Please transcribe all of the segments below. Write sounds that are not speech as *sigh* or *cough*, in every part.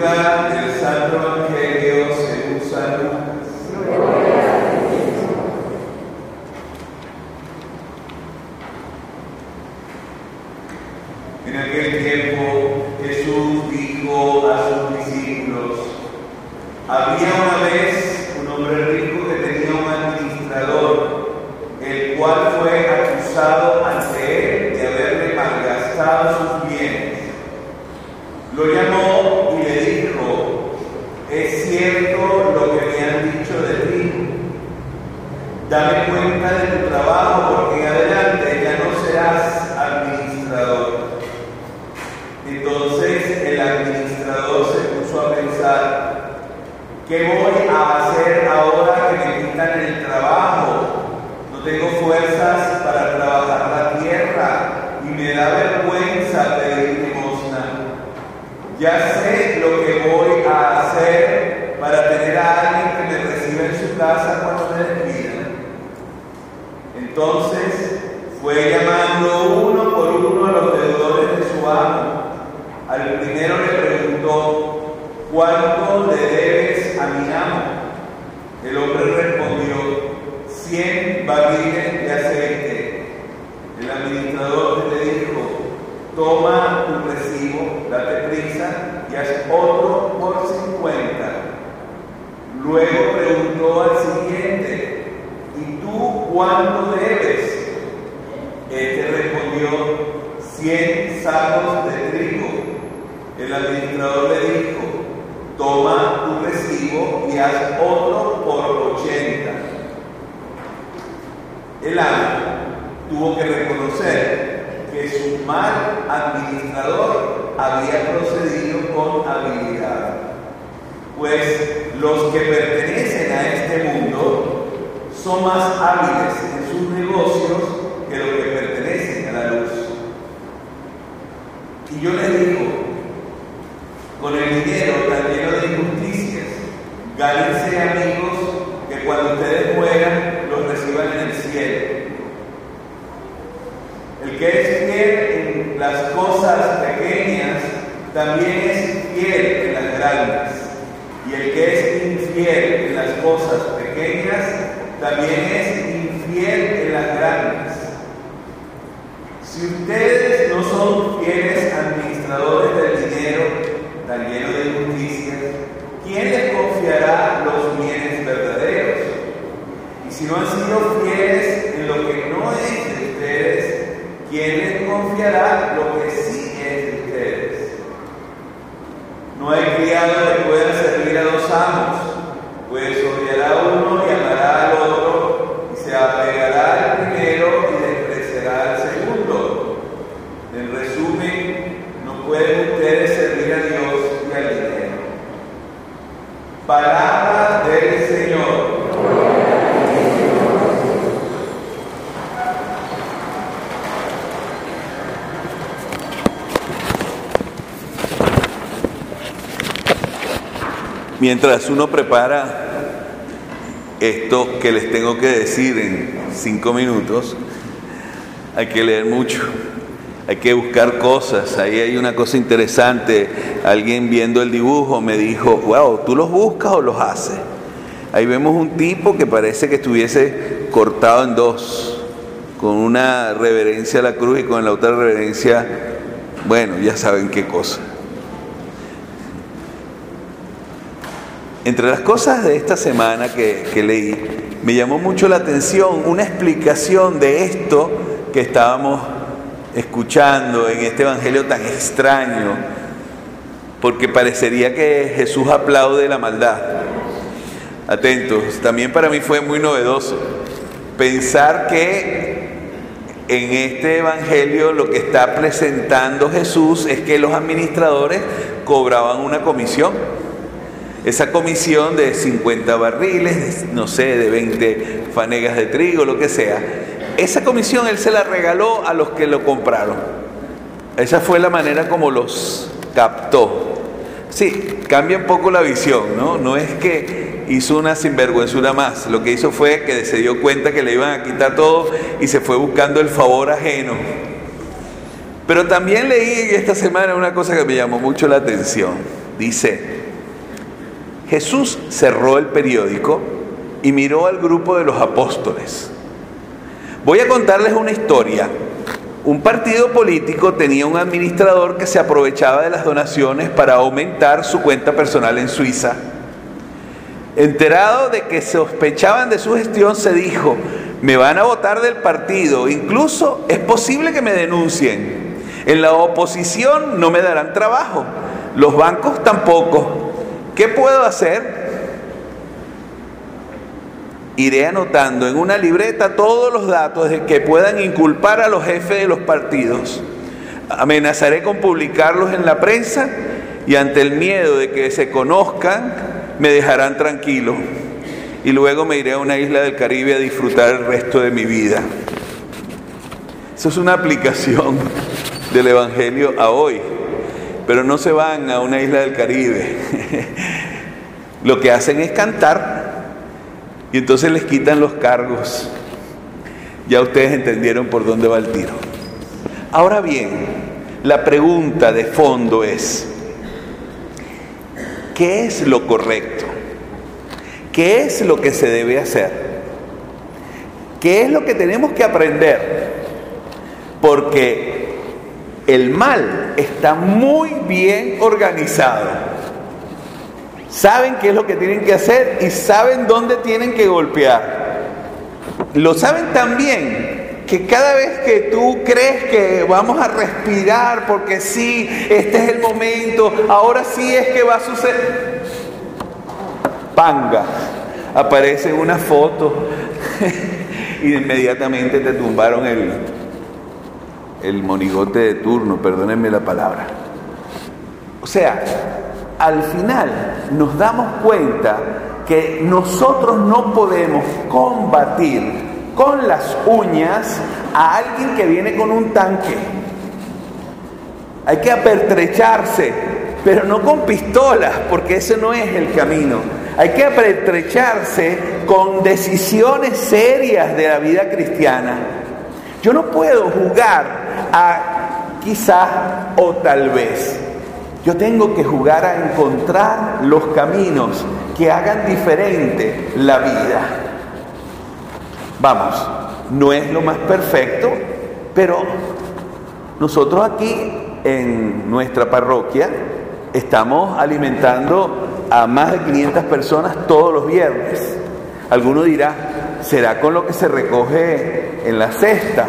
lectura del Santo Evangelio según San En aquel tiempo Jesús dijo a sus discípulos, había una vez un hombre rico que tenía un administrador, el cual fue ¿qué voy a hacer ahora que me quitan el trabajo? No tengo fuerzas para trabajar la tierra y me da vergüenza pedir limosna. Ya sé lo que voy a hacer para tener a alguien que me reciba en su casa cuando me despidan. Entonces fue llamando uno por uno a los deudores de su amo. Al primero le ¿cuánto le debes a mi amo? El hombre respondió, cien barriles de aceite. El administrador le dijo, toma tu recibo, date prisa y haz otro por cincuenta. Luego preguntó al siguiente, ¿y tú cuánto debes? Este respondió, cien sacos de trigo. El administrador le dijo, toma tu haz otro por ochenta. El amo tuvo que reconocer que su mal administrador había procedido con habilidad, pues los que pertenecen a este mundo son más hábiles en sus negocios que los que pertenecen a la luz. Y yo les digo, con el dinero tan lleno de injusticias, gánense amigos que cuando ustedes mueran los reciban en el cielo. El que es fiel en las cosas pequeñas también es fiel en las grandes. Y el que es infiel en las cosas pequeñas también es infiel en las grandes. Si ustedes no son fieles administradores del dinero tan lleno de injusticias, ¿quién les confiará los bienes verdaderos? Y si no han sido fieles en lo que no es de ustedes, ¿quién les confiará lo que sí es de ustedes? No hay criado que pueda servir a dos amos, pues odiará a uno y amará al otro, y se apegará al primero y despreciará al segundo. En resumen, no pueden ustedes servir a Dios y al dinero. Palabra del Señor. Mientras uno prepara esto que les tengo que decir en cinco minutos, hay que leer mucho, hay que buscar cosas. Ahí hay una cosa interesante. Alguien viendo el dibujo me dijo, wow, ¿tú los buscas o los haces? Ahí vemos un tipo que parece que estuviese cortado en dos, con una reverencia a la cruz y con la otra reverencia, bueno, ya saben qué cosa. Entre las cosas de esta semana que, leí, me llamó mucho la atención una explicación de esto que estábamos escuchando en este evangelio tan extraño, porque parecería que Jesús aplaude la maldad. Atentos, también para mí fue muy novedoso pensar que en este evangelio lo que está presentando Jesús es que los administradores cobraban una comisión. Esa comisión de 50 barriles, no sé, de 20 fanegas de trigo, lo que sea, esa comisión él se la regaló a los que lo compraron. Esa fue la manera como los captó. Sí, cambia un poco la visión, ¿no? No es que hizo una sinvergüenzura más, lo que hizo fue que se dio cuenta que le iban a quitar todo y se fue buscando el favor ajeno. Pero también leí esta semana una cosa que me llamó mucho la atención. Dice, Jesús cerró el periódico y miró al grupo de los apóstoles. Voy a contarles una historia Un partido político tenía un administrador que se aprovechaba de las donaciones para aumentar su cuenta personal en Suiza. Enterado de que sospechaban de su gestión, se dijo, me van a votar del partido, incluso es posible que me denuncien. En la oposición no me darán trabajo, los bancos tampoco. ¿Qué puedo hacer? Iré anotando en una libreta todos los datos de que puedan inculpar a los jefes de los partidos. Amenazaré con publicarlos en la prensa y ante el miedo de que se conozcan, me dejarán tranquilo. Y luego me iré a una isla del Caribe a disfrutar el resto de mi vida. Eso es una aplicación del Evangelio a hoy. Pero no se van a una isla del Caribe. *laughs* Lo que hacen es cantar y entonces les quitan los cargos. Ya ustedes entendieron por dónde va el tiro. Ahora bien, la pregunta de fondo es, ¿qué es lo correcto? ¿Qué es lo que se debe hacer? ¿Qué es lo que tenemos que aprender? Porque el mal está muy bien organizado saben qué es lo que tienen que hacer y saben dónde tienen que golpear. Lo saben también que cada vez que tú crees que vamos a respirar porque sí, este es el momento, ahora sí es que va a suceder, panga, aparece una foto *laughs* y inmediatamente te tumbaron el, el monigote de turno, perdónenme la palabra. O sea, al final nos damos cuenta que nosotros no podemos combatir con las uñas a alguien que viene con un tanque. Hay que apertrecharse, pero no con pistolas, porque ese no es el camino. Hay que apertrecharse con decisiones serias de la vida cristiana. Yo no puedo jugar a quizás o tal vez. Yo tengo que jugar a encontrar los caminos que hagan diferente la vida. Vamos, no es lo más perfecto, pero nosotros aquí en nuestra parroquia estamos alimentando a más de 500 personas todos los viernes. Alguno dirá, ¿será con lo que se recoge en la cesta?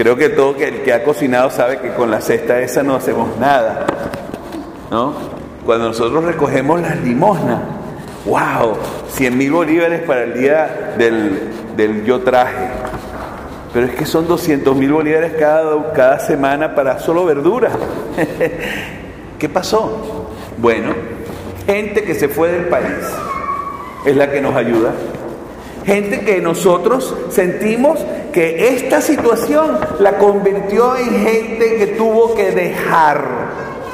Creo que todo el que ha cocinado sabe que con la cesta esa no hacemos nada. ¿no? Cuando nosotros recogemos las limosnas, wow, 100 mil bolívares para el día del, yo traje. Pero es que son 200 mil bolívares cada, cada semana para solo verduras. *laughs* ¿Qué pasó? Bueno, gente que se fue del país es la que nos ayuda. Gente que nosotros sentimos que esta situación la convirtió en gente que tuvo que dejar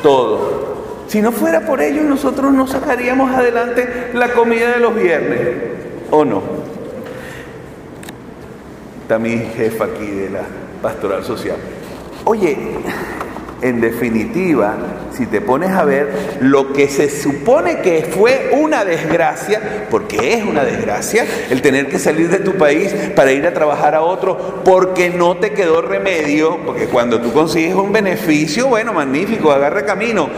todo. Si no fuera por ello, nosotros no sacaríamos adelante la comida de los viernes, ¿o no? Está mi jefa aquí de la pastoral social. Oye, en definitiva, si te pones a ver lo que se supone que fue una desgracia, porque es una desgracia, el tener que salir de tu país para ir a trabajar a otro, porque no te quedó remedio, porque cuando tú consigues un beneficio, bueno, magnífico, agarra camino.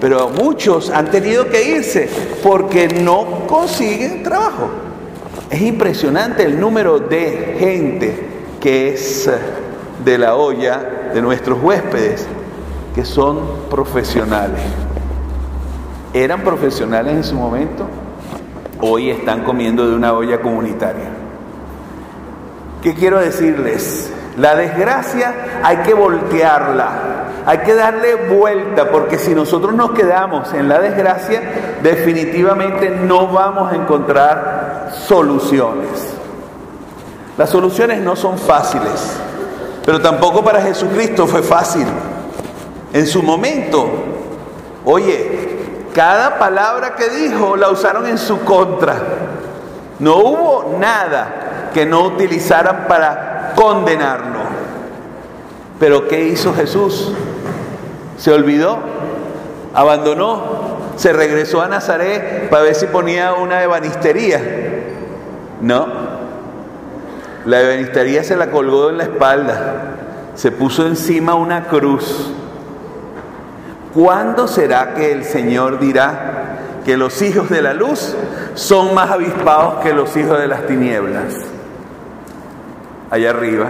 Pero muchos han tenido que irse porque no consiguen trabajo. Es impresionante el número de gente que es de la olla de nuestros huéspedes que son profesionales. ¿Eran profesionales en su momento? Hoy están comiendo de una olla comunitaria. ¿Qué quiero decirles? La desgracia hay que voltearla, hay que darle vuelta, porque si nosotros nos quedamos en la desgracia, definitivamente no vamos a encontrar soluciones. Las soluciones no son fáciles, pero tampoco para Jesucristo fue fácil. En su momento, oye, cada palabra que dijo la usaron en su contra. No hubo nada que no utilizaran para condenarlo. Pero ¿qué hizo Jesús? ¿Se olvidó? ¿Abandonó? ¿Se regresó a Nazaret para ver si ponía una ebanistería? No. La ebenistería se la colgó en la espalda, se puso encima una cruz. ¿Cuándo será que el Señor dirá que los hijos de la luz son más avispados que los hijos de las tinieblas? Allá arriba,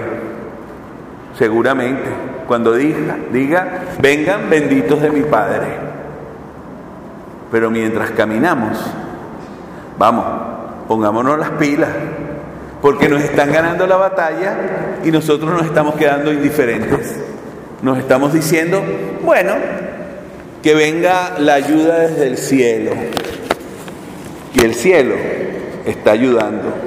seguramente, cuando diga, diga, vengan benditos de mi Padre. Pero mientras caminamos, vamos, pongámonos las pilas, porque nos están ganando la batalla y nosotros nos estamos quedando indiferentes. Nos estamos diciendo, bueno, que venga la ayuda desde el cielo. Y el cielo está ayudando.